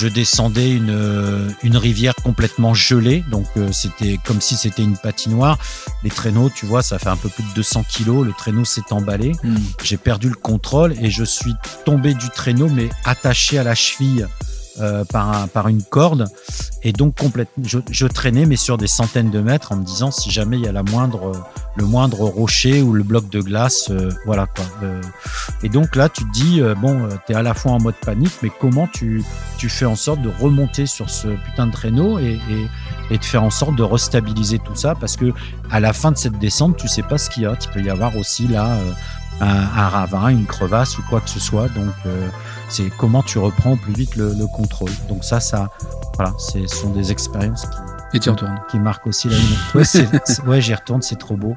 Je descendais une, une rivière complètement gelée, donc euh, c'était comme si c'était une patinoire. Les traîneaux, tu vois, ça fait un peu plus de 200 kilos. Le traîneau s'est emballé. Hmm. J'ai perdu le contrôle et je suis tombé du traîneau, mais attaché à la cheville euh, par, un- par une corde. Et donc, complètement, je, je traînais, mais sur des centaines de mètres, en me disant si jamais il y a la moindre, le moindre rocher ou le bloc de glace, euh, voilà quoi. Euh, et donc là, tu te dis, euh, bon, tu es à la fois en mode panique, mais comment tu, tu fais en sorte de remonter sur ce putain de traîneau et, et, et de faire en sorte de restabiliser tout ça? Parce que à la fin de cette descente, tu sais pas ce qu'il y a. Il peut y avoir aussi là un, un ravin, une crevasse ou quoi que ce soit. Donc, c'est comment tu reprends au plus vite le, le contrôle. Donc ça, ça, voilà, ce sont des expériences qui, Et tu retournes. qui marquent aussi la vie. Ouais, ouais, j'y retourne, c'est trop beau.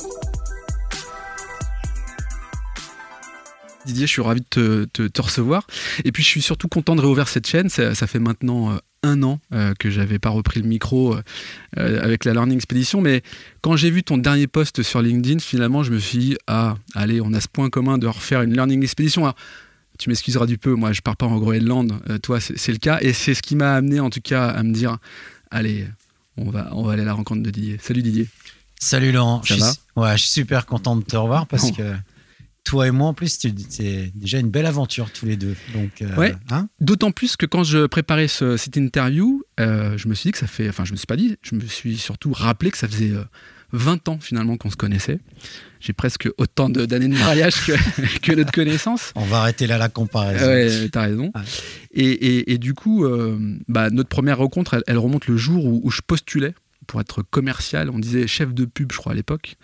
Didier, je suis ravi de te, te- te recevoir. Et puis, je suis surtout content de réouvrir cette chaîne. Ça, ça fait maintenant euh, un an euh, que j'avais pas repris le micro euh, euh, avec la Learning Expedition. Mais quand j'ai vu ton dernier post sur LinkedIn, finalement, je me suis dit, ah, allez, on a ce point commun de refaire une Learning Expedition. Alors, tu m'excuseras du peu, moi, je pars pas en Groenland. Euh, toi, c'est le cas. Et c'est ce qui m'a amené, en tout cas, à me dire, allez, on va, on va aller à la rencontre de Didier. Salut Didier. Salut Laurent. Ça je, va? suis, ouais, je suis super content de te revoir parce que toi et moi, en plus, c'est déjà une belle aventure tous les deux. Donc, euh, Ouais. hein D'autant plus que quand je préparais ce- cette interview, euh, je me suis dit que ça fait. Enfin, je me suis pas dit, je me suis surtout rappelé que ça faisait euh, 20 ans finalement qu'on se connaissait. J'ai presque autant d'années de mariage que, que notre connaissance. on va arrêter là la comparaison. Ouais, t'as raison. Ouais. Et, et- et du coup, euh, bah, notre première rencontre, elle, elle remonte le jour où, où je postulais pour être commercial. On disait chef de pub, je crois, à l'époque,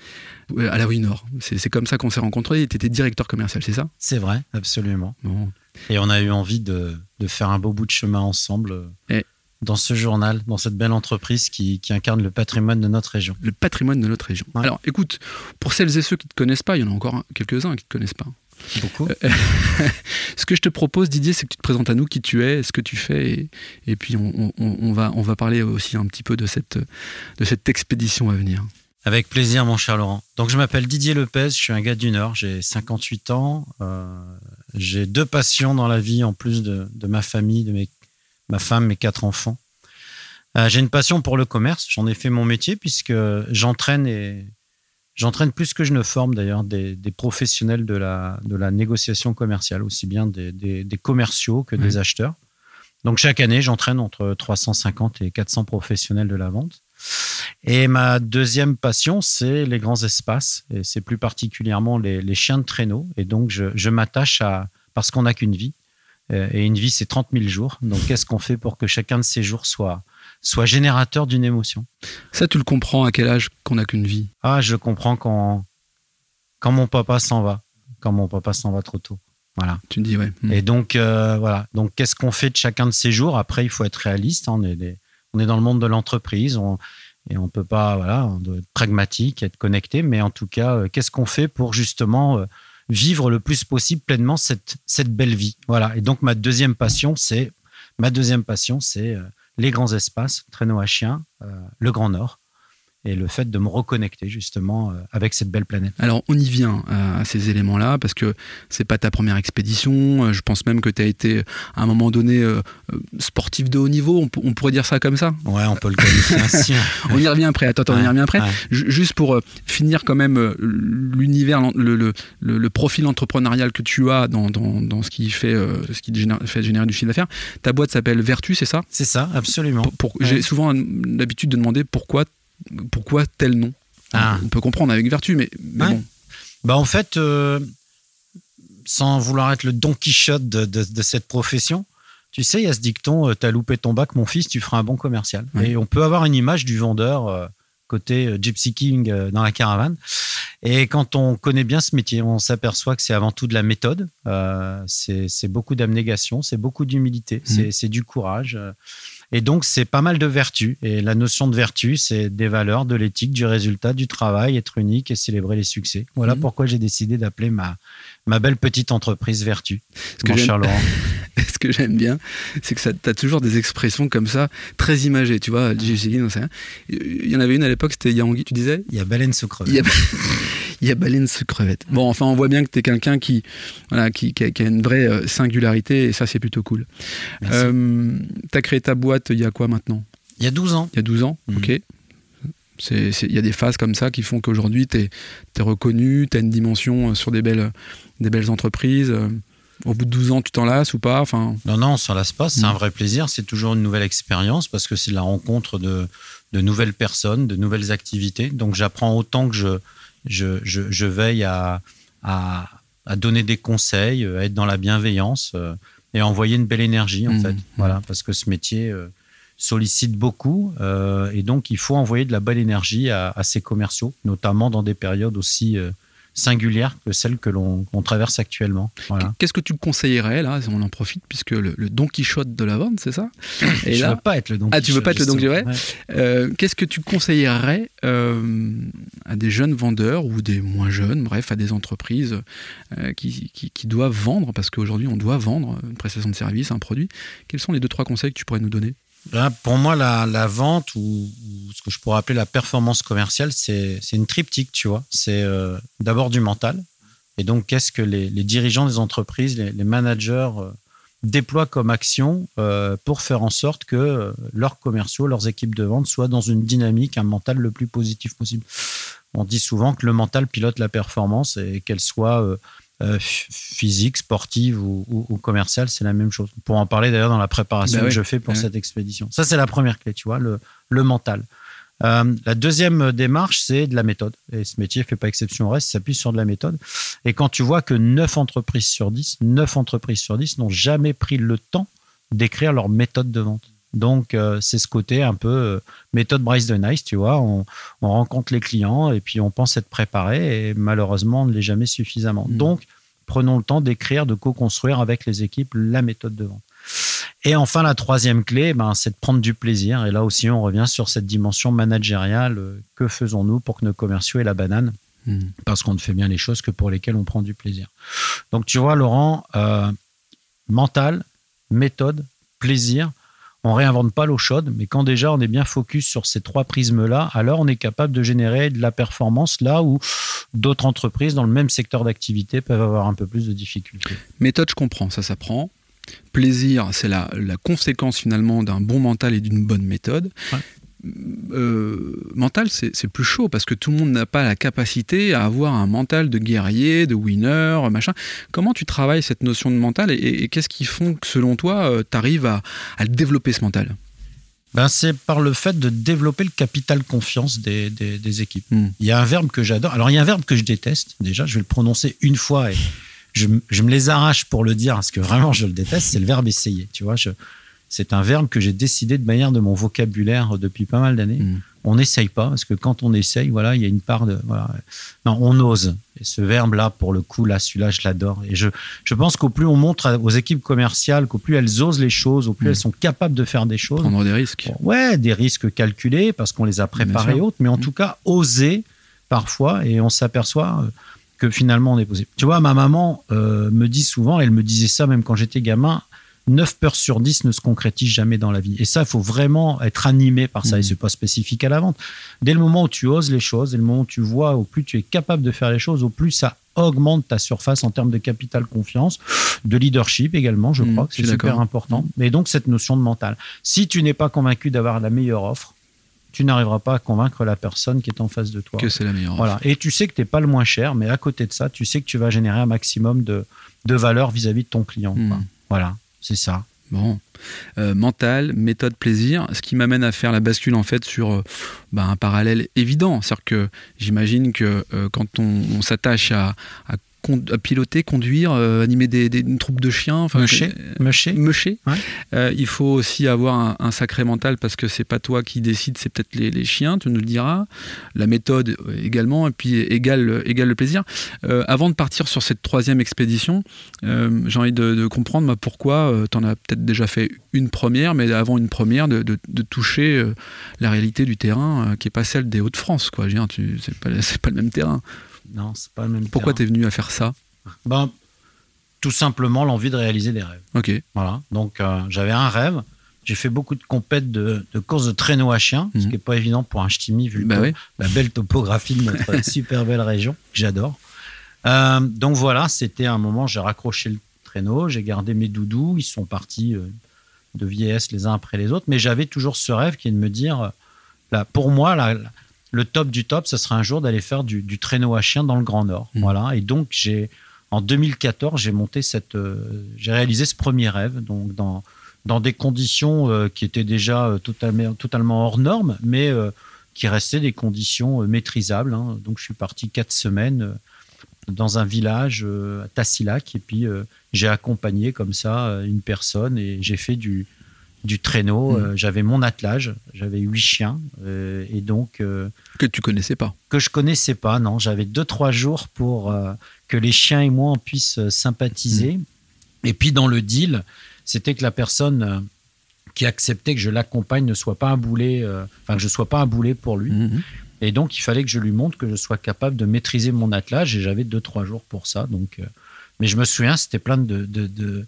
euh, à la Rue Nord. C'est comme ça qu'on s'est rencontrés. Tu étais directeur commercial, c'est ça? C'est vrai, absolument. Bon. Et on a eu envie de, de faire un beau bout de chemin ensemble euh, Et- dans ce journal, dans cette belle entreprise qui, qui incarne le patrimoine de notre région. le patrimoine de notre région. Ouais. Alors, écoute, pour celles et ceux qui ne te connaissent pas, il y en a encore un- quelques-uns qui ne te connaissent pas. Beaucoup. Euh, Ce que je te propose, Didier, c'est que tu te présentes à nous qui tu es, ce que tu fais, et, et puis on, on- on va, on va parler aussi un petit peu de cette, de cette expédition à venir. Avec plaisir, mon cher Laurent. Donc, je m'appelle Didier Lepez, je suis un gars du Nord, j'ai 58 ans. euh, j'ai deux passions dans la vie en plus de, de ma famille, de mes, ma femme, mes quatre enfants. Euh, j'ai une passion pour le commerce, j'en ai fait mon métier puisque j'entraîne et j'entraîne plus que je ne forme d'ailleurs des, des professionnels de la, de la négociation commerciale, aussi bien des, des- des commerciaux que des acheteurs. Donc chaque année, j'entraîne entre 350 et 400 professionnels de la vente. Et ma deuxième passion, c'est les grands espaces, et c'est plus particulièrement les, les chiens de traîneau. Et donc, je, je m'attache à, parce qu'on n'a qu'une vie, euh, et une vie, c'est 30 000 jours. Donc, qu'est-ce qu'on fait pour que chacun de ces jours soit, soit générateur d'une émotion Ça, tu le comprends à quel âge qu'on n'a qu'une vie? Ah, je comprends quand, quand mon papa s'en va, quand mon papa s'en va trop tôt. Voilà. Tu dis, ouais. hmm. Et donc, euh, voilà. Donc, qu'est-ce qu'on fait de chacun de ces jours? Après, il faut être réaliste. hein. On est, des- on est dans le monde de l'entreprise. On, et on peut pas, voilà, on doit être pragmatique, être connecté. Mais en tout cas, euh, qu'est-ce qu'on fait pour justement euh, vivre le plus possible pleinement cette, cette belle vie? Voilà. Et donc, ma deuxième passion, c'est ma deuxième passion, c'est les grands espaces, traîneau à chien, euh, le Grand Nord. Et le fait de me reconnecter justement euh, avec cette belle planète. Alors, on y vient euh, à ces éléments-là, parce que c'est pas ta première expédition. Euh, Je pense même que tu as été, à un moment donné, sportif de haut niveau. On, pourrait dire ça comme ça. Ouais, on peut le qualifier ainsi. hein. On y revient après. Attends, attends, on y revient après. ouais. Juste pour finir quand même l'univers, le, le, le- le profil entrepreneurial que tu as dans, dans, dans ce qui fait, ce qui génère- fait générer du chiffre d'affaires. Ta boîte s'appelle Vertu, c'est ça? C'est ça, absolument. Ouais. J'ai souvent l'habitude de demander pourquoi, pourquoi tel nom. Ah. On peut comprendre avec Vertu, mais, mais Ouais. bon. Bah en fait, euh, sans vouloir être le Don Quichotte de, de- de cette profession, tu sais, il y a ce dicton euh, T'as loupé ton bac, mon fils, tu feras un bon commercial. Ouais. Et on peut avoir une image du vendeur euh, côté Gypsy King euh, dans la caravane. Et quand on connaît bien ce métier, on s'aperçoit que c'est avant tout de la méthode, c'est beaucoup d'abnégation, c'est beaucoup d'humilité, c'est c'est du courage. Et donc, c'est pas mal de vertus. Et la notion de vertu, c'est des valeurs, de l'éthique, du résultat, du travail, être unique et célébrer les succès. Voilà Mhm. pourquoi j'ai décidé d'appeler ma, ma belle petite entreprise Vertu. Ce que cher Laurent. Ce que j'aime bien, c'est que tu as toujours des expressions comme ça, très imagées. Tu vois, rien. Il y en avait une à l'époque, c'était Yangui, tu disais? Il y a baleine sous. Il y a, baleine sous crevette. Bon, enfin, on voit bien que tu es quelqu'un qui, voilà, qui, qui a, qui a une vraie euh, singularité et ça, c'est plutôt cool. Merci. tu as créé ta boîte il y a quoi maintenant? Il y a 12 ans. Il y a 12 ans Mhm. Ok. Il y a des phases comme ça qui font qu'aujourd'hui, tu es, reconnu, tu as une dimension euh, sur des belles, des belles entreprises. euh, Au bout de 12 ans, tu t'en lasses ou pas? Enfin, Non, non, on s'en lasse pas. C'est un vrai plaisir. C'est toujours une nouvelle expérience parce que c'est la rencontre de, de nouvelles personnes, de nouvelles activités. Donc, j'apprends autant que je, je, je, je veille à, à, à donner des conseils, à être dans la bienveillance euh, et à envoyer une belle énergie, en Mm. fait. Voilà, parce que ce métier euh, sollicite beaucoup euh, et donc il faut envoyer de la belle énergie à, à ses commerciaux, notamment dans des périodes aussi singulières que celles que l'on traverse actuellement. Voilà. Qu'est-ce que tu conseillerais là On en profite puisque le, le Don Quichotte de la vente, c'est ça? Et je là, veux pas être le don Ah, tu veux pas être le Don Quichotte, Quichotte. Ouais. euh, qu'est-ce que tu conseillerais euh, à des jeunes vendeurs ou des moins jeunes, bref, à des entreprises euh, qui, qui- qui doivent vendre Parce qu'aujourd'hui, on doit vendre une prestation de service, un produit? Quels sont les deux trois conseils que tu pourrais nous donner? Pour moi, la, vente ou, ce que je pourrais appeler la performance commerciale, c'est une triptyque, tu vois. C'est euh, d'abord du mental. Et donc, qu'est-ce que les, dirigeants des entreprises, les, managers euh, déploient comme action euh, pour faire en sorte que leurs commerciaux, leurs équipes de vente soient dans une dynamique, un mental le plus positif possible. On dit souvent que le mental pilote la performance et qu'elle soit euh, ph- physique, sportive ou, ou- ou commerciale, c'est la même chose. Pour en parler d'ailleurs dans la préparation Bah oui. que je fais pour Ouais. cette expédition. Ça, c'est la première clé, tu vois, le, le mental. Euh, la deuxième démarche, c'est de la méthode. Et ce métier fait pas exception au reste, il s'appuie sur de la méthode. Et quand tu vois que 9 entreprises sur 10, 9 entreprises sur 10 n'ont jamais pris le temps d'écrire leur méthode de vente. Donc, euh, c'est ce côté un peu euh, méthode Bryce de Nice, tu vois. On, on rencontre les clients et puis on pense être préparé et malheureusement, on ne l'est jamais suffisamment. Mm. Donc, prenons le temps d'écrire, de co-construire avec les équipes la méthode de vente. Et enfin, la troisième clé, ben, c'est de prendre du plaisir. Et là aussi, on revient sur cette dimension managériale. Euh, Que faisons-nous pour que nos commerciaux aient la banane? Hmm. Parce qu'on ne fait bien les choses que pour lesquelles on prend du plaisir. Donc, tu vois, Laurent, euh, mental, méthode, plaisir. On réinvente pas l'eau chaude, mais quand déjà on est bien focus sur ces trois prismes-là, alors on est capable de générer de la performance là où d'autres entreprises dans le même secteur d'activité peuvent avoir un peu plus de difficultés. Méthode, je comprends, ça s'apprend. Plaisir, c'est la, la conséquence finalement d'un bon mental et d'une bonne méthode. Ouais. Euh, mental, c'est plus chaud parce que tout le monde n'a pas la capacité à avoir un mental de guerrier, de winner, machin. Comment tu travailles cette notion de mental et, et qu'est-ce qui font que selon toi, tu arrives à, développer ce mental? Ben, c'est par le fait de développer le capital confiance des, des- des équipes. Hmm. Il y a un verbe que j'adore. Alors, il y a un verbe que je déteste. Déjà, je vais le prononcer une fois et je, je me les arrache pour le dire parce que vraiment, je le déteste. C'est le verbe essayer. Tu vois, je- c'est un verbe que j'ai décidé de manière de mon vocabulaire depuis pas mal d'années. Hmm. On n'essaye pas parce que quand on essaye, voilà, il y a une part de. Voilà. Non, on ose. Et ce verbe-là, pour le coup, là, celui-là, je l'adore. Et je, je pense qu'au plus on montre aux équipes commerciales qu'au plus elles osent les choses, au plus Mm. elles sont capables de faire des choses. Prendre des risques. Ouais, des risques calculés parce qu'on les a préparés autres, mais en Mm. tout cas, oser parfois et on s'aperçoit euh, que finalement on est posé. Tu vois, ma maman euh, me dit souvent, elle me disait ça même quand j'étais gamin, 9 peurs sur 10 ne se concrétisent jamais dans la vie. Et ça, il faut vraiment être animé par ça. Et c'est pas spécifique à la vente. Dès le moment où tu oses les choses, dès le moment où tu vois, au plus tu es capable de faire les choses, au plus ça augmente ta surface en termes de capital confiance, de leadership également, je Mm, crois que c'est super important. Mais donc cette notion de mental. Si tu n'es pas convaincu d'avoir la meilleure offre, tu n'arriveras pas à convaincre la personne qui est en face de toi. Que c'est la meilleure. Voilà. Et tu sais que tu n'es pas le moins cher, mais à côté de ça, tu sais que tu vas générer un maximum de, de valeur vis-à-vis de ton client. Voilà, c'est ça. Bon. Euh, mental, méthode, plaisir, ce qui m'amène à faire la bascule en fait sur euh, bah, un parallèle évident. C'est-à-dire que j'imagine que euh, quand on, s'attache à piloter, conduire, animer des, une troupe de chiens. Enfin, Meucher. il faut aussi avoir un, sacré mental parce que c'est pas toi qui décide, c'est peut-être les, chiens, tu nous le diras. La méthode également, et puis égale, égale le plaisir. avant de partir sur cette troisième expédition, j'ai envie de, comprendre pourquoi tu en as peut-être déjà fait une première, mais avant une première, de, toucher la réalité du terrain qui n'est pas celle des Hauts-de-France. C'est pas, pas le même terrain. Non, c'est pas le même Pourquoi tu es venu à faire ça ben, Tout simplement l'envie de réaliser des rêves. Ok. Voilà. Donc euh, j'avais un rêve. J'ai fait beaucoup de compètes de, de courses de traîneau à chien, ce mhm. qui n'est pas évident pour un ch'timi vu bah la belle topographie de notre super belle région, que j'adore. Euh, donc voilà, c'était un moment, j'ai raccroché le traîneau, j'ai gardé mes doudous, ils sont partis euh, de vieillesse les uns après les autres, mais j'avais toujours ce rêve qui est de me dire, là, pour moi, là, le top du top, ce serait un jour d'aller faire du, traîneau à chien dans le Grand Nord. Mmh. Voilà. Et donc, j'ai, en 2014, j'ai monté cette, euh, j'ai réalisé ce premier rêve, donc dans, dans des conditions euh, qui étaient déjà euh, totalement, totalement hors normes, mais qui restaient des conditions maîtrisables. Hein. Donc, je suis parti quatre semaines dans un village à Tassilac, et puis j'ai accompagné comme ça une personne et j'ai fait du, du traîneau. Hmm. Euh, j'avais mon attelage, j'avais huit chiens euh, et donc euh, que tu connaissais pas. Que je connaissais pas, non. J'avais deux trois jours pour que les chiens et moi on puisse sympathiser. Hmm. Et puis dans le deal, c'était que la personne qui acceptait que je l'accompagne ne soit pas un boulet, enfin que je sois pas un boulet pour lui. Hmm. Et donc il fallait que je lui montre que je sois capable de maîtriser mon attelage et j'avais deux trois jours pour ça. Donc, mais je me souviens, c'était plein de, de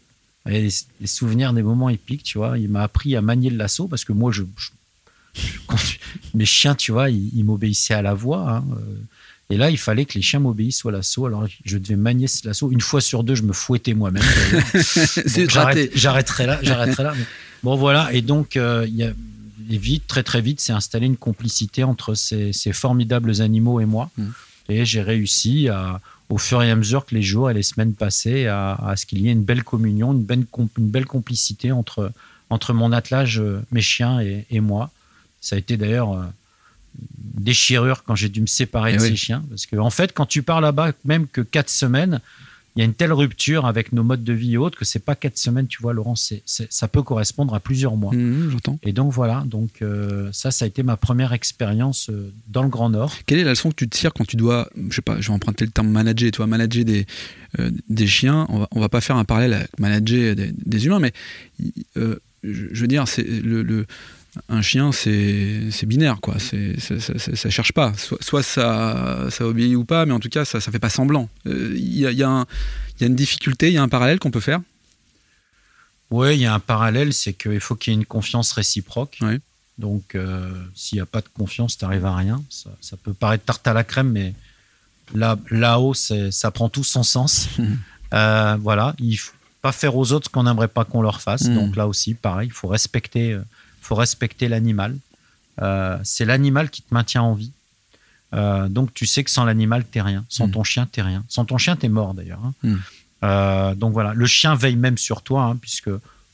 les, souvenirs des moments épiques, tu vois. Il m'a appris à manier le lasso parce que moi, je, mes chiens, tu vois, ils, m'obéissaient à la voix. Hein, euh. Et là, il fallait que les chiens m'obéissent au lasso. Alors, je devais manier ce lasso. Une fois sur deux, je me fouettais moi-même. j'arrêterai là. J'arrêterai là. Bon, voilà. Et donc, euh, il y a, vite, très très vite, s'est installé une complicité entre ces, formidables animaux et moi. Mmh. Et j'ai réussi à, au fur et à mesure que les jours et les semaines passaient à, ce qu'il y ait une belle communion, une belle, une belle complicité entre, entre mon attelage, euh, mes chiens et, moi. Ça a été d'ailleurs euh, déchirure quand j'ai dû me séparer eh de ces chiens. Parce que, en fait, quand tu pars là-bas, même que quatre semaines, il y a une telle rupture avec nos modes de vie et autres que c'est pas quatre semaines, tu vois, Laurent, c'est, ça peut correspondre à plusieurs mois. Mmh, j'entends. Et donc voilà, donc euh, ça, ça a été ma première expérience euh, dans le Grand Nord. Quelle est la leçon que tu tires quand tu dois, je sais pas, je vais emprunter le terme manager, tu vois, manager des, euh, des chiens. On va, on va pas faire un parallèle avec manager des, humains, mais je, veux dire, c'est le un chien, c'est binaire, quoi. C'est ça, ça, cherche pas. Soit, ça, ça obéit ou pas, mais en tout cas, ça, ça fait pas semblant. Il euh, y, a, y, a une difficulté, il y a un parallèle qu'on peut faire? Oui, il y a un parallèle, c'est qu'il faut qu'il y ait une confiance réciproque. Donc, euh, s'il n'y a pas de confiance, tu n'arrives à rien. Ça, peut paraître tarte à la crème, mais là, là-haut, ça prend tout son sens. Euh, voilà, il faut pas faire aux autres ce qu'on n'aimerait pas qu'on leur fasse. Hmm. Donc là aussi, pareil, il faut respecter faut respecter l'animal. Euh, c'est l'animal qui te maintient en vie. Euh, donc tu sais que sans l'animal, t'es rien. Sans mm. ton chien, t'es rien. Sans ton chien, t'es mort d'ailleurs. Hein. Mm. Euh, donc voilà, le chien veille même sur toi, hein, puisque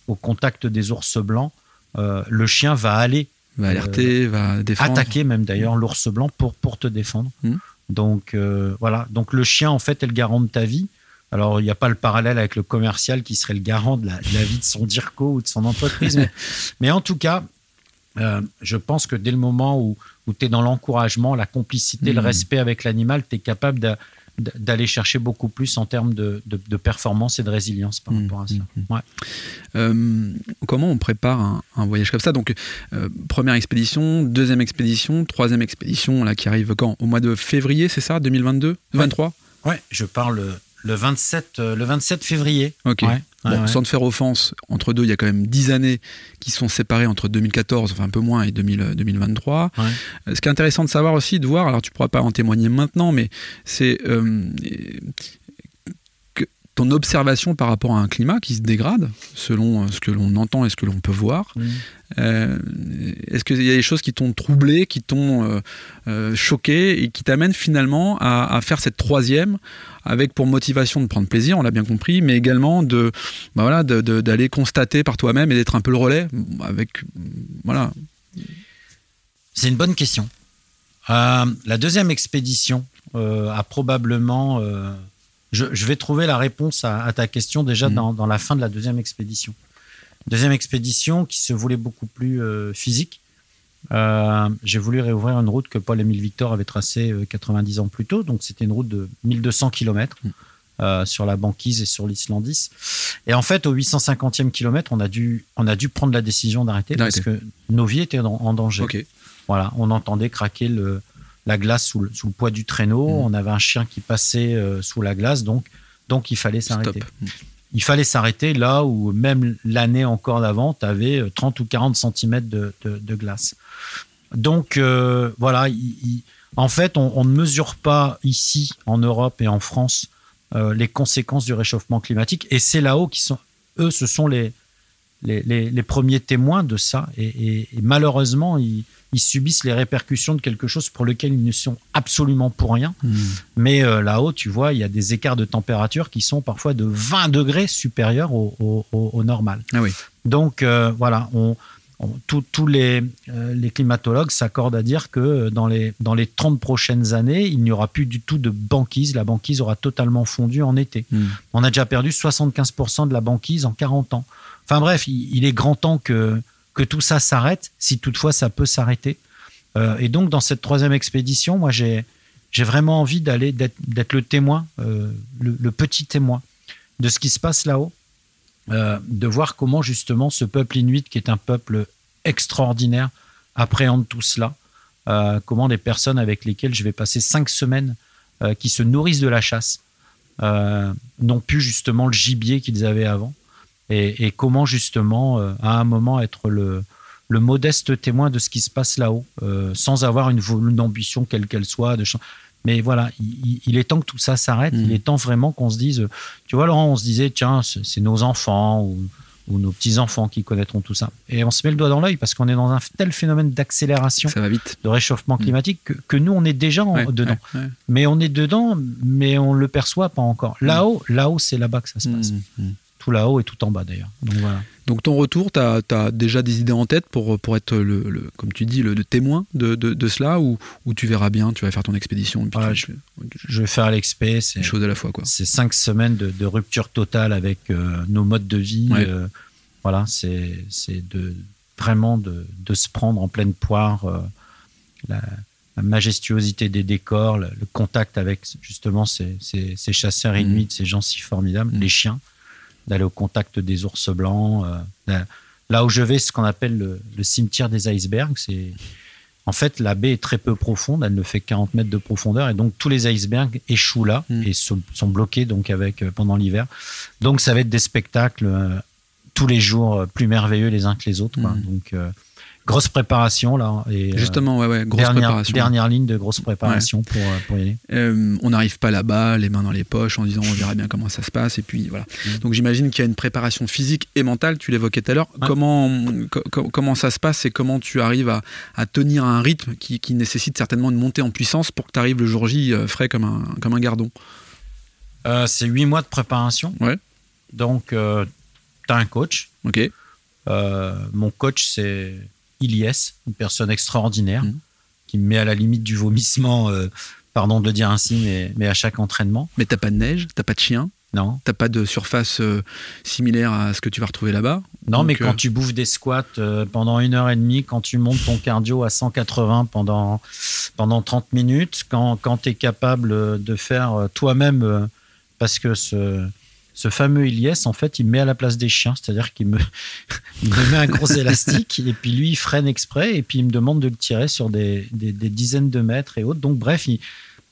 au contact des ours blancs, le chien va aller va alerter, va défendre. attaquer même d'ailleurs l'ours blanc pour, pour te défendre. Donc voilà, donc le chien en fait est le garant de ta vie. Alors, il n'y a pas le parallèle avec le commercial qui serait le garant de la, vie de son DIRCO ou de son entreprise. mais, en tout cas, euh, je pense que dès le moment où, tu es dans l'encouragement, la complicité, le mmh. respect avec l'animal, tu es capable d'aller chercher beaucoup plus en termes de, performance et de résilience par mmh. rapport à ça. Mmh. Euh, comment on prépare un, voyage comme ça? Donc, euh, première expédition, deuxième expédition, troisième expédition, là qui arrive quand? Au mois de février, c'est ça? 2022 23 Ouais, je parle le 27, euh, le 27 février. Ok. Sans te faire offense, entre deux, il y a quand même 10 années qui sont séparées entre 2014, enfin un peu moins, et 2023. Euh, ce qui est intéressant de savoir aussi, de voir, alors tu pourras pas en témoigner maintenant, mais c'est euh, ton observation par rapport à un climat qui se dégrade, selon ce que l'on entend et ce que l'on peut voir. Est-ce qu'il y a des choses qui t'ont troublé, qui t'ont choqué et qui t'amènent finalement à, à, faire cette troisième avec pour motivation de prendre plaisir, on l'a bien compris, mais également de bah voilà d'aller constater par toi-même et d'être un peu le relais avec voilà. C'est une bonne question. Euh, la deuxième expédition euh, a probablement euh, je, vais trouver la réponse à, ta question déjà mhm. dans, la fin de la deuxième expédition. Deuxième expédition qui se voulait beaucoup plus euh, physique. Euh, j'ai voulu réouvrir une route que Paul-Émile Victor avait tracée 90 ans plus tôt. Donc, c'était une route de 1200 km mhm. sur la banquise et sur l'Islandis. Et en fait, au 850e kilomètre, on a dû, on a dû prendre la décision d'arrêter parce que nos vies étaient en, danger. Voilà, on entendait craquer le, la glace sous le, poids du traîneau. Mm. On avait un chien qui passait euh, sous la glace, donc, donc il fallait s'arrêter. Mm. Il fallait s'arrêter là où même l'année encore d'avant, tu avais 30 ou 40 cm de, glace. Donc euh, voilà, en fait, on, ne mesure pas ici, en Europe et en France, euh, les conséquences du réchauffement climatique. Et c'est là-haut qui sont, eux, ce sont les, les, premiers témoins de ça. Et, et malheureusement, ils, ils subissent les répercussions de quelque chose pour lequel ils ne sont absolument pour rien. Hmm. Mais euh, là-haut, tu vois, il y a des écarts de température qui sont parfois de 20 degrés supérieurs au, normal. Ah oui. Donc euh, voilà, on, tous les, euh, les, climatologues s'accordent à dire que dans les, dans les 30 prochaines années, il n'y aura plus du tout de banquise. La banquise aura totalement fondu en été. Hmm. On a déjà perdu 75% de la banquise en 40 ans. Enfin bref, il est grand temps que tout ça s'arrête, si toutefois ça peut s'arrêter. Euh, et donc, dans cette troisième expédition, moi, j'ai vraiment envie d'aller, d'être le témoin, euh, le, petit témoin de ce qui se passe là-haut, euh, de voir comment justement ce peuple inuit, qui est un peuple extraordinaire, appréhende tout cela, comment des personnes avec lesquelles je vais passer cinq semaines, qui se nourrissent de la chasse, n'ont plus justement le gibier qu'ils avaient avant et, comment justement, euh, à un moment, être le, le modeste témoin de ce qui se passe là-haut, euh, sans avoir une, une ambition quelle qu'elle soit. De mais voilà, il, est temps que tout ça s'arrête. Il mmh. est temps vraiment qu'on se dise, tu vois, Laurent, on se disait, tiens, c'est nos enfants ou, ou nos petits-enfants qui connaîtront tout ça. Et on se met le doigt dans l'œil parce qu'on est dans un tel phénomène d'accélération, de réchauffement mmh. climatique, que, nous, on est déjà dedans. Mais on est dedans, mais on ne le perçoit pas encore. Mmh. Là-haut, là-haut, c'est là-bas que ça se passe tout là-haut et tout en bas d'ailleurs. Donc, voilà. Donc ton retour, tu as, déjà des idées en tête pour, pour être, le, comme tu dis, le, témoin de, de, cela ou, ou, tu verras bien, tu vas faire ton expédition je, vais faire l'expé. C'est chose à la fois. C'est cinq semaines de, rupture totale avec euh, nos modes de vie. Euh, voilà, c'est de, vraiment de, se prendre en pleine poire. Euh, la, majestuosité des décors, le, contact avec justement ces, ces, chasseurs mmh. inuits, ces gens si formidables, mmh. les chiens d'aller au contact des ours blancs. Euh, là où je vais, ce qu'on appelle le, cimetière des icebergs. C'est en fait la baie est très peu profonde, elle ne fait 40 mètres de profondeur et donc tous les icebergs échouent là mm. et sont, bloqués donc avec euh, pendant l'hiver. Donc ça va être des spectacles euh, tous les jours plus merveilleux les uns que les autres. Mm. Donc grosse préparation là. Et, euh, Justement, ouais, ouais, grosse dernière, préparation. Dernière ligne de grosse préparation pour, euh, pour, y aller. Euh, on n'arrive pas là-bas, les mains dans les poches, en disant on verra bien comment ça se passe. Et puis voilà. Mm. Donc j'imagine qu'il y a une préparation physique et mentale, tu l'évoquais tout à l'heure. Comment, comment ça se passe et comment tu arrives à, à tenir un rythme qui, qui, nécessite certainement une montée en puissance pour que tu arrives le jour J frais comme un, comme un gardon? C'est huit mois de préparation. Ouais. Donc, tu as un coach. Ok. mon coach, c'est Ilyes, une personne extraordinaire, mm. qui me met à la limite du vomissement, euh, pardon de le dire ainsi, mais, mais à chaque entraînement. Mais t'as pas de neige, t'as pas de chien? Non. T'as pas de surface euh, similaire à ce que tu vas retrouver là-bas? Non, mais quand euh, tu bouffes des squats pendant une heure et demie, quand tu montes ton cardio à 180 pendant, pendant 30 minutes, quand, quand tu es capable de faire toi-même, parce que ce, ce fameux Ilyes, en fait, il met à la place des chiens, c'est-à-dire qu'il me, met un gros élastique et puis lui, il freine exprès et puis il me demande de le tirer sur des, dizaines de mètres et autres. Donc, bref, il,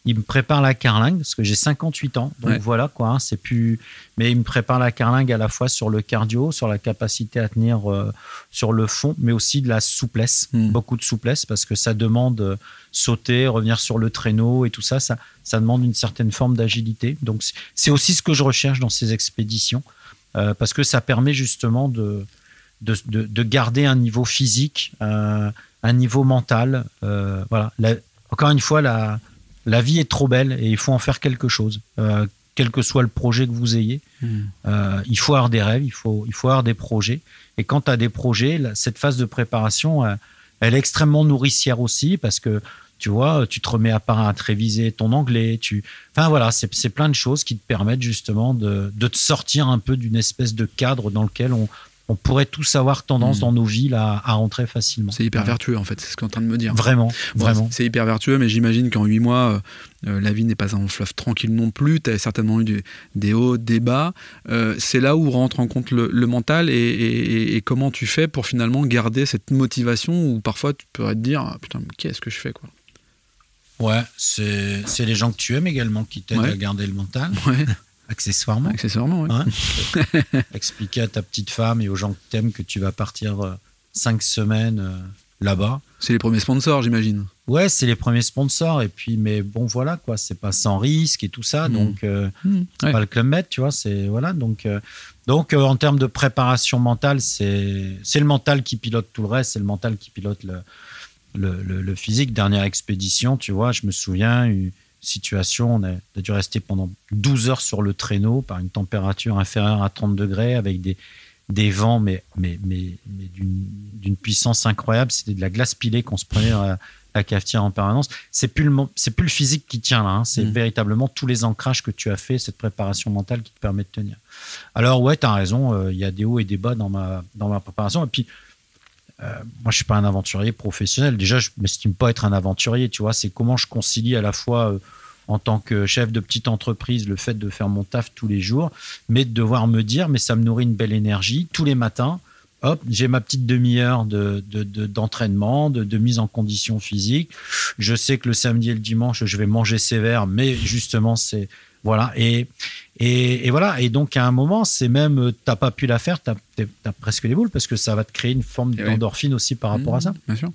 il me prépare la carlingue parce que j'ai 58 ans. Donc voilà quoi, hein, c'est plus. Mais il me prépare la carlingue à la fois sur le cardio, sur la capacité à tenir euh, sur le fond, mais aussi de la souplesse, hmm. beaucoup de souplesse parce que ça demande euh, sauter, revenir sur le traîneau et tout ça, ça, ça demande une certaine forme d'agilité. Donc c'est aussi ce que je recherche dans ces expéditions euh, parce que ça permet justement de, de, de, garder un niveau physique, un niveau mental. voilà. encore une fois, la la vie est trop belle et il faut en faire quelque chose. Euh, quel que soit le projet que vous ayez, hmm. euh, il faut avoir des rêves, il faut, il faut avoir des projets. Et quand tu as des projets, cette phase de préparation, euh, elle est extrêmement nourricière aussi parce que tu vois, tu te remets à part à te réviser ton anglais. Tu... Enfin voilà, c'est c'est plein de choses qui te permettent justement de, de te sortir un peu d'une espèce de cadre dans lequel on, on pourrait tous avoir tendance Mm. dans nos vies là, à rentrer facilement. C'est hyper vertueux en fait, c'est ce qu'on est en train de me dire. Vraiment, Bon, vraiment. C'est hyper vertueux, mais j'imagine qu'en huit mois, euh, euh, la vie n'est pas un fleuve tranquille non plus. Tu as certainement eu des hauts, des bas. Euh, c'est là où rentre en compte le, le mental et, et- et comment tu fais pour finalement garder cette motivation où parfois tu pourrais te dire Ah, Putain, mais qu'est-ce que je fais quoi? Ouais, c'est c'est les gens que tu aimes également qui t'aident Ouais. à garder le mental, Ouais, accessoirement. accessoirement, ouais. Hein Expliquer à ta petite femme et aux gens que t'aimes que tu vas partir euh, cinq semaines euh, là-bas. C'est les premiers sponsors, j'imagine. Ouais, c'est les premiers sponsors. Et puis, mais bon, voilà, quoi. C'est pas sans risque et tout ça. Mm. Donc, euh, Ouais. pas le club med, tu vois. C'est, voilà. Donc, euh, donc euh, en termes de préparation mentale, c'est, c'est le mental qui pilote tout le reste. C'est le mental qui pilote le, le, le- le physique. Dernière expédition, tu vois, je me souviens, situation, on a, on a dû rester pendant 12 heures sur le traîneau par une température inférieure à 30 degrés avec des, des vents, mais, mais, mais, mais d'une, puissance incroyable. C'était de la glace pilée qu'on se prenait dans la, la cafetière en permanence. C'est plus le, c'est plus le physique qui tient là. hein. C'est Mhm. véritablement tous les ancrages que tu as fait, cette préparation mentale qui te permet de tenir. Alors ouais, tu as raison. euh, Il y a des hauts et des bas dans ma, dans ma préparation. Et puis, moi, je suis pas un aventurier professionnel. Déjà, je m'estime pas être un aventurier. Tu vois, c'est comment je concilie à la fois euh, en tant que chef de petite entreprise le fait de faire mon taf tous les jours, mais de devoir me dire, mais ça me nourrit une belle énergie tous les matins. Hop, j'ai ma petite demi-heure de, de- de- d'entraînement, de, de mise en condition physique. Je sais que le samedi et le dimanche, je vais manger sévère, mais justement, c'est voilà. Et, et, et voilà. Et donc, à un moment, c'est même, euh, t'as pas pu la faire, t'as, t'as presque les boules parce que ça va te créer une forme Eh oui. d'endorphine aussi par rapport à ça. Mmh, Bien sûr.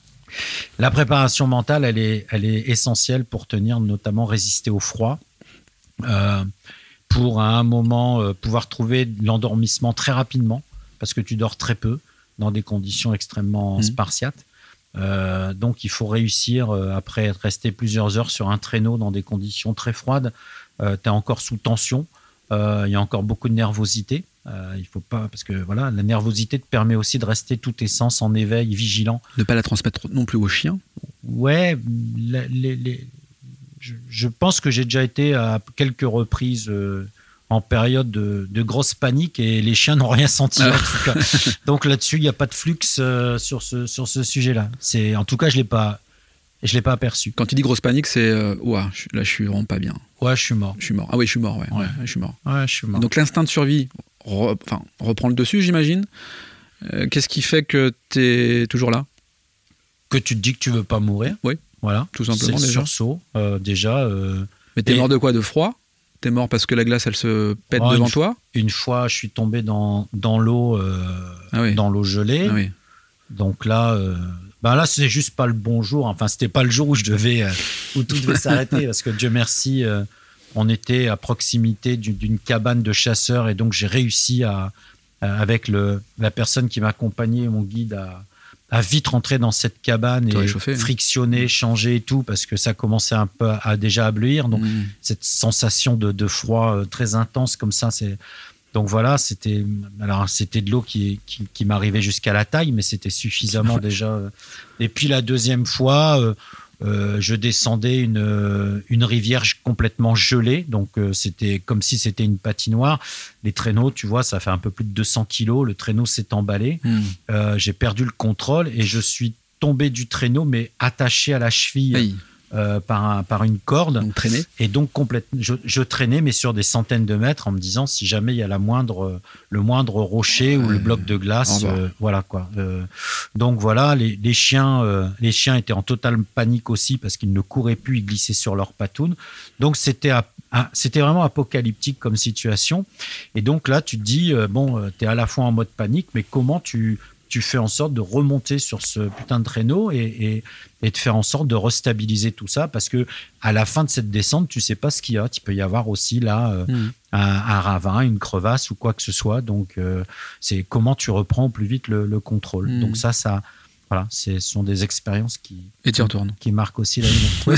La préparation mentale, elle est, elle est essentielle pour tenir, notamment résister au froid, euh, pour à un moment euh, pouvoir trouver de l'endormissement très rapidement, parce que tu dors très peu dans des conditions extrêmement Mhm. spartiates. Euh, donc il faut réussir, euh, après être resté plusieurs heures sur un traîneau dans des conditions très froides, tu es encore sous tension, euh, il y a encore beaucoup de nervosité. Euh, il faut pas parce que voilà la nervosité te permet aussi de rester tout tes sens en éveil, vigilant. Ne pas la transmettre non plus aux chiens. Ouais, la- les- les- je, je pense que j'ai déjà été à quelques reprises euh, en période de, de grosse panique et les chiens n'ont rien senti. en tout cas. Donc là-dessus, il n'y a pas de flux euh, sur ce, sur ce sujet-là. C'est, en tout cas, je l'ai pas, je l'ai pas aperçu. Quand tu dis grosse panique, c'est euh, Ouah, je- là je suis vraiment pas bien. Ouais, je suis mort. Je suis mort. Ah oui, je suis mort, ouais. Ouais. ouais, je suis mort. Ouais, je suis mort. Donc l'instinct de survie re- reprend le dessus, j'imagine. Euh, Qu'est-ce qui fait que tu es toujours là? Que tu te dis que tu veux pas mourir. Oui. Voilà. Tout simplement, C'est le sursaut. Euh, déjà, Mais t'es Et- mort de quoi? De froid? T'es mort parce que la glace, elle se pète Oh, devant une- toi? une fois, je suis tombé dans, dans l'eau, Ah oui. dans l'eau gelée. Ah oui. Donc là, ben là, c'est juste pas le bon jour. Enfin, c'était pas le jour où je devais, euh, où tout devait s'arrêter, parce que Dieu merci, euh, on était à proximité d'une- cabane de chasseurs et donc j'ai réussi à, avec le, la personne qui m'accompagnait, mon guide, à, à vite rentrer dans cette cabane et hein. frictionner, changer et tout, parce que ça commençait un peu à, à déjà à bleuir. Donc Mmh. cette sensation de, de froid euh, très intense comme ça. C'est donc voilà, c'était alors c'était de l'eau qui, qui, qui m'arrivait jusqu'à la taille, mais c'était suffisamment déjà. euh. Et puis la deuxième fois, euh, euh, je descendais une une rivière complètement gelée, donc euh, c'était comme si c'était une patinoire. Les traîneaux, tu vois, ça fait un peu plus de 200 kilos. Le traîneau s'est emballé. Mmh. Euh, J'ai perdu le contrôle et je suis tombé du traîneau, mais attaché à la cheville Aïe. Euh, par un- par une corde. Donc traîner. Et donc complètement, je, je traînais mais sur des centaines de mètres en me disant si jamais il y a la moindre, le moindre rocher ou le bloc de glace, euh, voilà quoi. Euh, donc voilà, les, les chiens, les chiens étaient en totale panique aussi parce qu'ils ne couraient plus, ils glissaient sur leurs patounes. Donc c'était, c'était vraiment apocalyptique comme situation. Et donc là, tu te dis bon, tu es à la fois en mode panique, mais comment tu tu fais en sorte de remonter sur ce putain de traîneau et, et, et de faire en sorte de restabiliser tout ça parce que à la fin de cette descente, tu sais pas ce qu'il y a. Il peut y avoir aussi là euh, Mmh. un, un ravin, une crevasse ou quoi que ce soit. Donc, euh, c'est comment tu reprends au plus vite le, le contrôle. Mm. Donc ça, ça, voilà, ce sont des expériences qui, Et tu retournes. qui marquent aussi la vie. Ouais,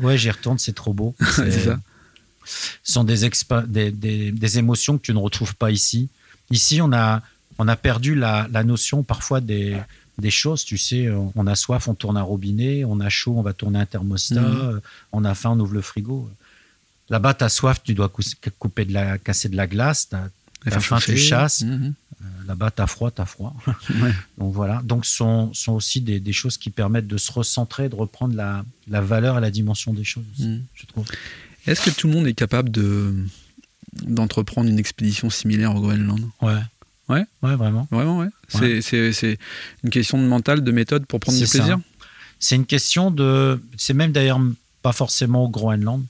ouais, j'y retourne, c'est trop beau. C'est ça. Ce sont des, expa- des, des, des émotions que tu ne retrouves pas ici. Ici, on a, on a perdu la, la notion parfois des, des choses. Tu sais, on a soif, on tourne un robinet, on a chaud, on va tourner un thermostat, Mhm. euh, on a faim, on ouvre le frigo. Là-bas, tu as soif, tu dois couper de la, casser de la glace. t'as- La T'as faire faim, tu chasses. Mhm. euh, Là-bas, tu as froid, tu as froid. Ouais. Donc voilà. Donc, ce sont, sont aussi des, des choses qui permettent de se recentrer, de reprendre la, la valeur et la dimension des choses, Mhm. je trouve. Est-ce que tout le monde est capable de d'entreprendre une expédition similaire au Groenland? Ouais. Ouais Ouais, vraiment. Vraiment, ouais. C'est- Ouais. C'est c'est une question de mental, de méthode pour prendre du plaisir? C'est une question de. C'est même d'ailleurs pas forcément au Groenland.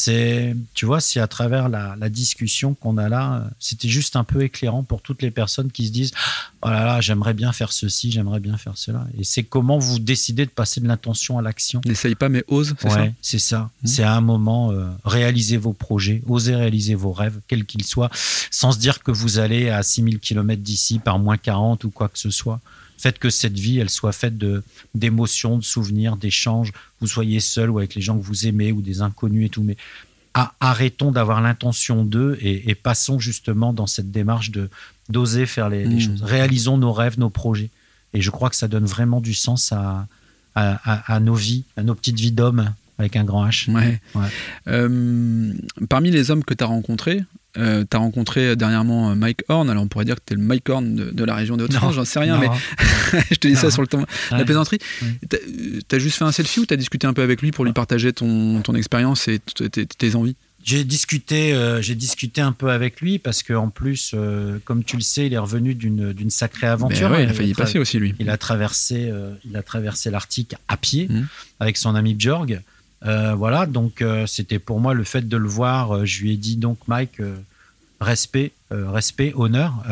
C'est, tu vois, si à travers la, la discussion qu'on a là, euh, c'était juste un peu éclairant pour toutes les personnes qui se disent Oh là là, j'aimerais bien faire ceci, j'aimerais bien faire cela. Et c'est comment vous décidez de passer de l'intention à l'action. N'essaye pas, mais ose, c'est Ouais, c'est ça. Mhm. C'est à un moment, euh, réaliser vos projets, oser réaliser vos rêves, quels qu'ils soient, sans se dire que vous allez à 6000 km d'ici par moins 40 ou quoi que ce soit. Faites que cette vie, elle soit faite de d'émotions, de souvenirs, d'échanges. Vous soyez seul ou avec les gens que vous aimez ou des inconnus et tout. Mais arrêtons d'avoir l'intention d'eux et, et passons justement dans cette démarche de d'oser faire les, les Mhm. choses. Réalisons nos rêves, nos projets. Et je crois que ça donne vraiment du sens à, à, nos vies, à nos petites vies d'hommes avec un grand H. ça Ouais. Ouais. Euh, parmi les hommes que tu as rencontrés, tu as rencontré dernièrement euh, Mike Horn. Alors on pourrait dire que tu es le Mike Horn de, de la région des Non. Hauts-de-France, j'en sais rien, Non. mais je te dis ça sur le temps. La plaisanterie. Ouais. Tu as juste fait un selfie ou tu as discuté un peu avec lui pour lui partager ton, ton expérience et tes envies? J'ai discuté, euh, j'ai discuté un peu avec lui parce qu'en plus, euh, comme tu le sais, il est revenu d'une sacrée aventure. Ben ouais, il a Il failli y tra- passer aussi, lui. Il a traversé, euh, il a traversé l'Arctique à pied Mhm. avec son ami Björg. Euh, voilà, donc euh, c'était pour moi le fait de le voir. euh, je lui ai dit donc Mike, respect, respect, honneur.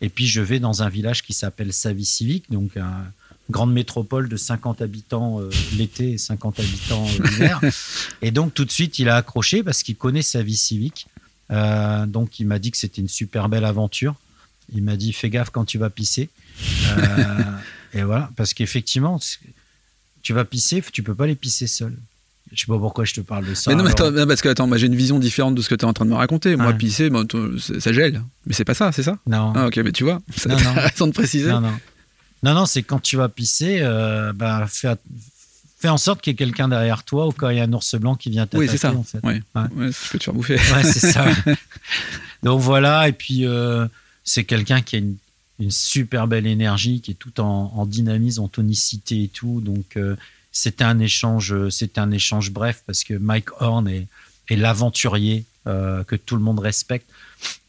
et puis je vais dans un village qui s'appelle Savi-Civique, donc une grande métropole de 50 habitants l'été et 50 habitants l'hiver. et donc tout de suite il a accroché parce qu'il connaît sa vie civique. Donc il m'a dit que c'était une super belle aventure. Il m'a dit fais gaffe quand tu vas pisser. Et voilà, parce qu'effectivement, tu vas pisser, tu peux pas les pisser seul. Je sais pas pourquoi je te parle de ça. mais non, mais attends, parce que attends, moi j'ai une vision différente de ce que tu es en train de me raconter. Moi, Ouais. pisser, ça gèle. Mais c'est pas ça, c'est ça? Non, Ah, ok, mais tu vois, ça Non, non. raison de préciser. non, non, non, non, c'est quand tu vas pisser, euh, bah, fais, fais en sorte qu'il y ait quelqu'un derrière toi ou quand il y a un ours blanc qui vient t'attaquer. oui, c'est ça. En fait. ouais. Ouais. Ouais, tu peux te faire bouffer. Ouais, c'est ça. Donc voilà, et puis euh, c'est quelqu'un qui a une, une super belle énergie, qui est tout en, en dynamisme, en tonicité et tout. Donc euh, c'était un échange, c'était un échange bref parce que Mike Horn est, est l'aventurier euh, que tout le monde respecte.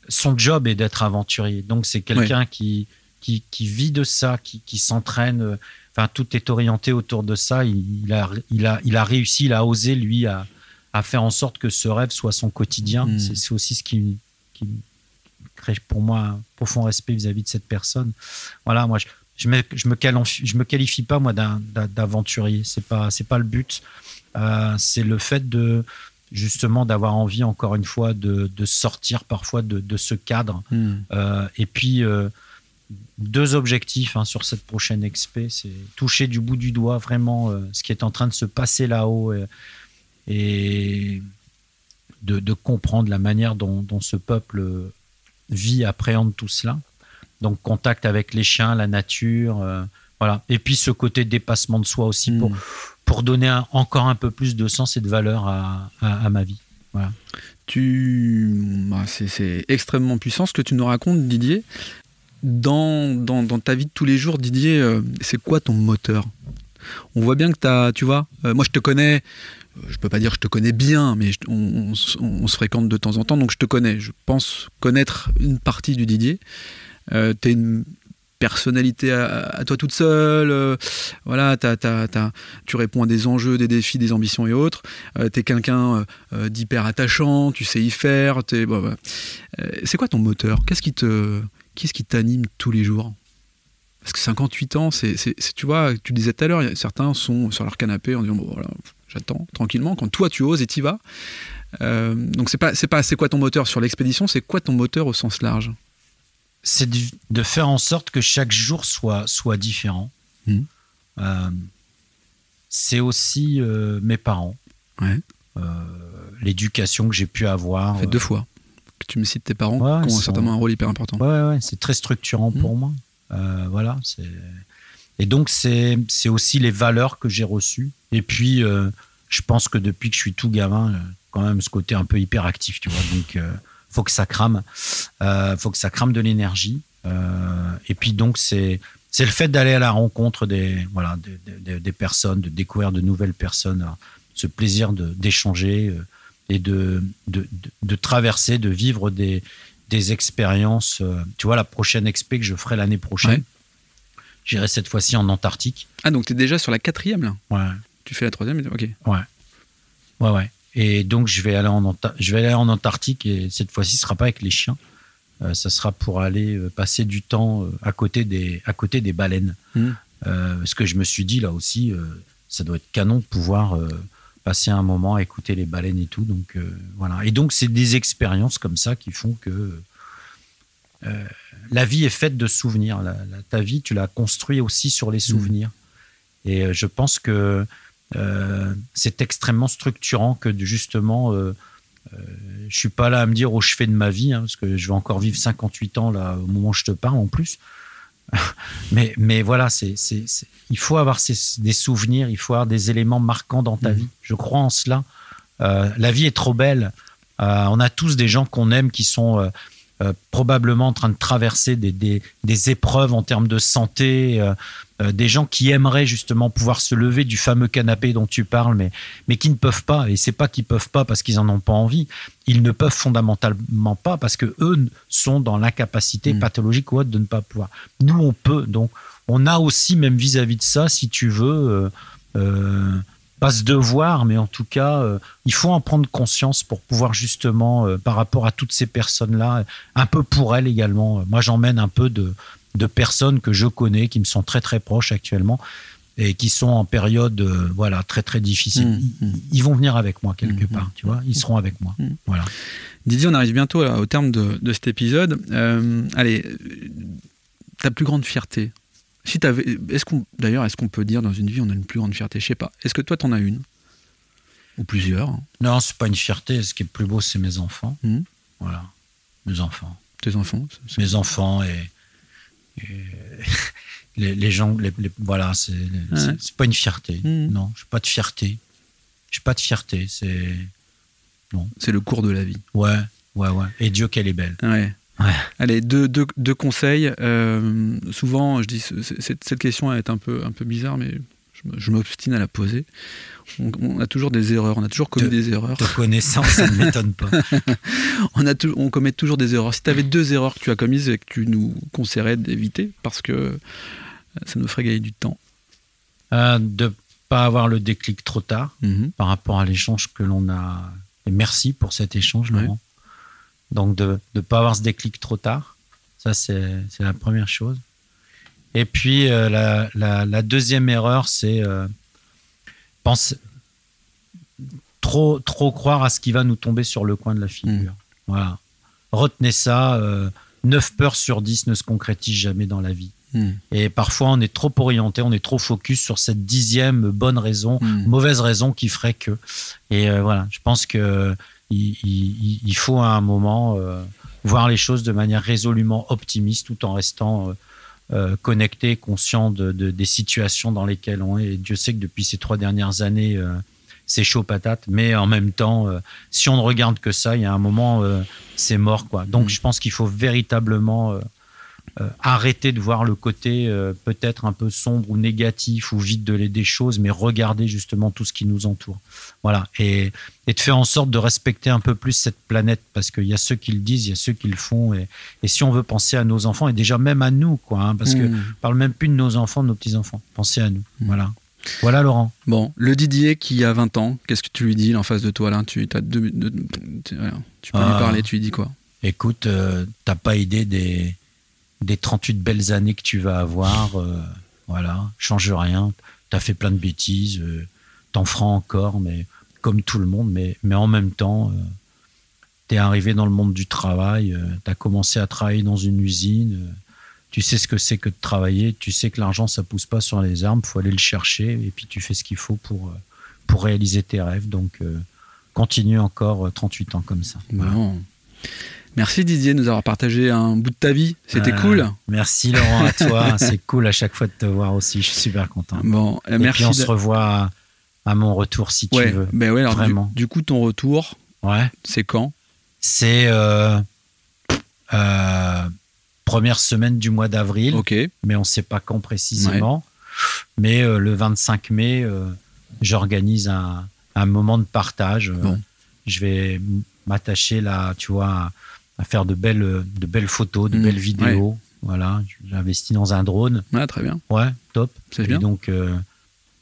Son job est d'être aventurier, donc c'est quelqu'un qui, qui qui vit de ça, qui, qui s'entraîne. euh, Enfin, tout est orienté autour de ça. Il, il a, il a, il a réussi, il a osé lui à, à faire en sorte que ce rêve soit son quotidien. Mm. C'est aussi ce qui, qui crée pour moi un profond respect vis-à-vis de cette personne. Voilà, moi, je, je, me, je, me, qualifie, je me qualifie pas, moi, d'aventurier. C'est pas, c'est pas le but. Euh, c'est le fait de, justement, d'avoir envie, encore une fois, de, de sortir parfois de, de ce cadre. Hmm. Euh, et puis, euh, deux objectifs hein, sur cette prochaine expé, c'est toucher du bout du doigt vraiment ce qui est en train de se passer là-haut et de, de comprendre la manière dont, dont ce peuple vit, appréhende tout cela. Donc, contact avec les chiens, la nature, euh, voilà. Et puis, ce côté dépassement de soi aussi pour, Hmm. pour donner un- encore un peu plus de sens et de valeur à, à- à ma vie. Tu, bah, c'est, extrêmement puissant ce que tu nous racontes, Didier. Dans, dans, dans ta vie de tous les jours, Didier, euh, c'est quoi ton moteur? On voit bien que tu as, tu vois, euh, moi je te connais, je peux pas dire que je te connais bien, mais je- on, on se- on se fréquente de temps en temps, donc je te connais. Je pense connaître une partie du Didier. Euh, tu une personnalité à, toi toute seule, euh, voilà, t'as- t'as- t'as- tu réponds à des enjeux, des défis, des ambitions et autres. Euh, tu es quelqu'un euh, euh, d'hyper attachant, tu sais y faire. bon, voilà. Euh, c'est quoi ton moteur? Qu'est-ce qui te, qu'est-ce qui t'anime tous les jours? Parce que 58 ans, c'est, tu vois, tu disais tout à l'heure, certains sont sur leur canapé en disant bon j'attends tranquillement. Quand toi tu oses et t'y vas. Donc c'est pas, c'est pas, c'est quoi ton moteur sur l'expédition? C'est quoi ton moteur au sens large? C'est de, de faire en sorte que chaque jour soit, soit différent. Mhm. Euh, c'est aussi euh, mes parents, Ouais. euh, l'éducation que j'ai pu avoir. Fait deux fois que tu me cites tes parents Ouais, qui ont sont- certainement un rôle hyper important. Ouais, ouais, c'est très structurant pour moi. Euh, voilà. Et donc c'est aussi les valeurs que j'ai reçues. Et puis je pense que depuis que je suis tout gamin, quand même ce côté un peu hyperactif, tu vois. Donc faut que ça crame, euh, faut que ça crame de l'énergie. Euh, et puis donc c'est c'est le fait d'aller à la rencontre des voilà des, des- des personnes, de découvrir de nouvelles personnes, alors, ce plaisir de d'échanger euh, et de, de de de traverser, de vivre des des expériences. Tu vois la prochaine expé que je ferai l'année prochaine, Ouais. j'irai cette fois-ci en Antarctique. Ah, donc tu es déjà sur la quatrième là? Ouais. Tu fais la troisième Ok. Ouais. Ouais, ouais. Et donc, je vais aller en, Anta- je vais aller en Antarctique et cette fois-ci, ce sera pas avec les chiens. Euh, ça sera pour aller euh, passer du temps euh, à côté des, à côté des baleines. Mhm. Euh, parce que je me suis dit, là aussi, euh, ça doit être canon de pouvoir passer un moment à écouter les baleines et tout. Donc, voilà. Et donc, c'est des expériences comme ça qui font que la vie est faite de souvenirs. La- la- ta vie, tu l'as construit aussi sur les souvenirs. Et je pense que euh, c'est extrêmement structurant que justement, euh, euh, je suis pas là à me dire au chevet de ma vie, hein, parce que je vais encore vivre 58 ans là au moment où je te parle en plus. mais, mais voilà, c'est, c'est, c'est- il faut avoir ces- des souvenirs, il faut avoir des éléments marquants dans ta Mhm. vie. Je crois en cela. Euh, la vie est trop belle. Euh, on a tous des gens qu'on aime qui sont euh, probablement en train de traverser des, des, des épreuves en termes de santé, euh, euh, des gens qui aimeraient justement pouvoir se lever du fameux canapé dont tu parles, mais, mais qui ne peuvent pas. Et c'est pas qu'ils peuvent pas parce qu'ils en ont pas envie. Ils ne peuvent fondamentalement pas parce que eux sont dans l'incapacité Mm. pathologique ou autre de ne pas pouvoir. Nous, on peut. Donc, on a aussi, même vis-à-vis de ça, si tu veux, euh, pas ce devoir, mais en tout cas, euh, il faut en prendre conscience pour pouvoir justement, euh, par rapport à toutes ces personnes-là, un peu pour elles également. Moi, j'emmène un peu de, de personnes que je connais, qui me sont très très proches actuellement et qui sont en période, euh, voilà, très très difficile. Mmh, Ils, mmh. ils vont venir avec moi quelque Mmh, part, tu vois. Ils seront avec moi. Voilà. Didier, on arrive bientôt là, au terme de, de cet épisode. Euh, allez, euh, ta plus grande fierté. Si t'avais, est-ce qu'on, d'ailleurs, est-ce qu'on peut dire dans une vie on a une plus grande fierté? Je sais pas. Est-ce que toi t'en as une? Ou plusieurs hein, Non, c'est pas une fierté. Ce qui est plus beau, c'est mes enfants. Mhm. Voilà, mes enfants. Tes enfants c'est- mes enfants et, et les, les gens, les, les- voilà, c'est pas une fierté. Mhm. Non, j'ai pas de fierté. J'ai pas de fierté. C'est C'est le cours de la vie. ouais, ouais, ouais. Et Dieu qu'elle est belle. Ouais. Ouais. Allez, deux, deux, deux conseils. Euh, souvent, je dis, c'est- cette question est un peu, un peu bizarre, mais je m'obstine à la poser. On, on a toujours des erreurs, on a toujours commis De- des erreurs. Te connaissant, ça ne m'étonne pas. On, a on commet toujours des erreurs. Si tu avais deux erreurs que tu as commises et que tu nous conseillerais d'éviter, parce que euh, ça nous ferait gagner du temps. Euh, de pas avoir le déclic trop tard Mhm. par rapport à l'échange que l'on a. Et merci pour cet échange. Laurent. Donc, de ne pas avoir ce déclic trop tard, ça, c'est la première chose. Et puis, euh, la, la- la deuxième erreur, c'est euh, trop, trop croire à ce qui va nous tomber sur le coin de la figure. Voilà. Retenez ça. euh, 9 peurs sur 10 ne se concrétisent jamais dans la vie. Mhm. Et parfois, on est trop orienté, on est trop focus sur cette dixième bonne raison Mhm. mauvaise raison qui ferait que. Et euh, voilà, je pense que il, il- il faut à un moment euh, voir les choses de manière résolument optimiste tout en restant euh, euh, connecté, conscient de, de- des situations dans lesquelles on est. Et Dieu sait que depuis ces trois dernières années, euh, c'est chaud patate, mais en même temps, si on ne regarde que ça, il y a un moment, c'est mort. quoi. Donc Mm. je pense qu'il faut véritablement euh, arrêter de voir le côté euh, peut-être un peu sombre ou négatif ou vide de les- des choses, mais regarder justement tout ce qui nous entoure. Voilà. Et, et de faire en sorte de respecter un peu plus cette planète, parce qu'il y a ceux qui le disent, il y a ceux qui le font. Et, et si on veut penser à nos enfants, et déjà même à nous, quoi, hein, parce que Mhm. on parle même plus de nos enfants, de nos petits-enfants. Pensez à nous. Mm. Voilà. Voilà, Laurent. Bon, le Didier qui a 20 ans, qu'est-ce que tu lui dis en face de toi là? Tu, as deux, deux- tu- voilà, tu peux lui Ah. parler, tu lui dis quoi? Écoute, euh, t'as pas idée des, des 38 belles années que tu vas avoir. euh, voilà, change rien. T'as fait plein de bêtises. euh, T'en feras encore, mais comme tout le monde. Mais, mais en même temps, euh, t'es arrivé dans le monde du travail. euh, T'as commencé à travailler dans une usine. tu sais ce que c'est que de travailler. Tu sais que l'argent, ça pousse pas sur les arbres. faut aller le chercher. Et puis tu fais ce qu'il faut pour, pour réaliser tes rêves. Donc, continue encore euh, 38 ans comme ça. Merci Didier de nous avoir partagé un bout de ta vie. C'était Euh, cool. Merci Laurent à toi. C'est cool à chaque fois de te voir aussi. Je suis super content. Bon, euh, Et merci. puis on de- se revoit à, à mon retour si ouais, tu veux. ben ouais, alors, du- Vraiment. Du, coup, ton retour, Ouais. c'est quand? C'est euh, euh, première semaine du mois d'avril, Ok. mais on ne sait pas quand précisément. Mais le 25 mai, j'organise un, un moment de partage. Bon. Je vais m'attacher là, tu vois, à, faire de belles, de belles photos, de Mm, belles vidéos. Voilà, j'ai investi dans un drone. Ouais, très bien. Ouais, top. C'est bien. donc, euh,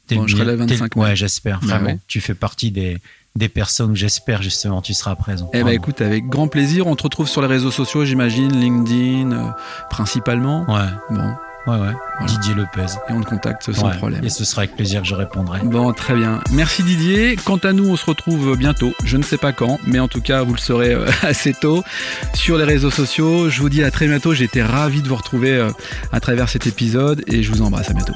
t'es Bon, je serai bien- là le t'es- 25 mai. Ouais, j'espère, Bah vraiment. ouais. Tu fais partie des, des personnes j'espère justement tu seras présent. Eh ben Vraiment. écoute, avec grand plaisir. On te retrouve sur les réseaux sociaux, j'imagine, LinkedIn euh, principalement. Ouais, Bon, ouais, ouais. Didier Lepez. et on te contacte sans Ouais. problème. Et ce sera avec plaisir que je répondrai. Bon, très bien. Merci Didier. Quant à nous, on se retrouve bientôt. Je ne sais pas quand, mais en tout cas, vous le saurez euh, assez tôt sur les réseaux sociaux. Je vous dis à très bientôt. J'ai été ravi de vous retrouver euh, à travers cet épisode et je vous embrasse. À bientôt.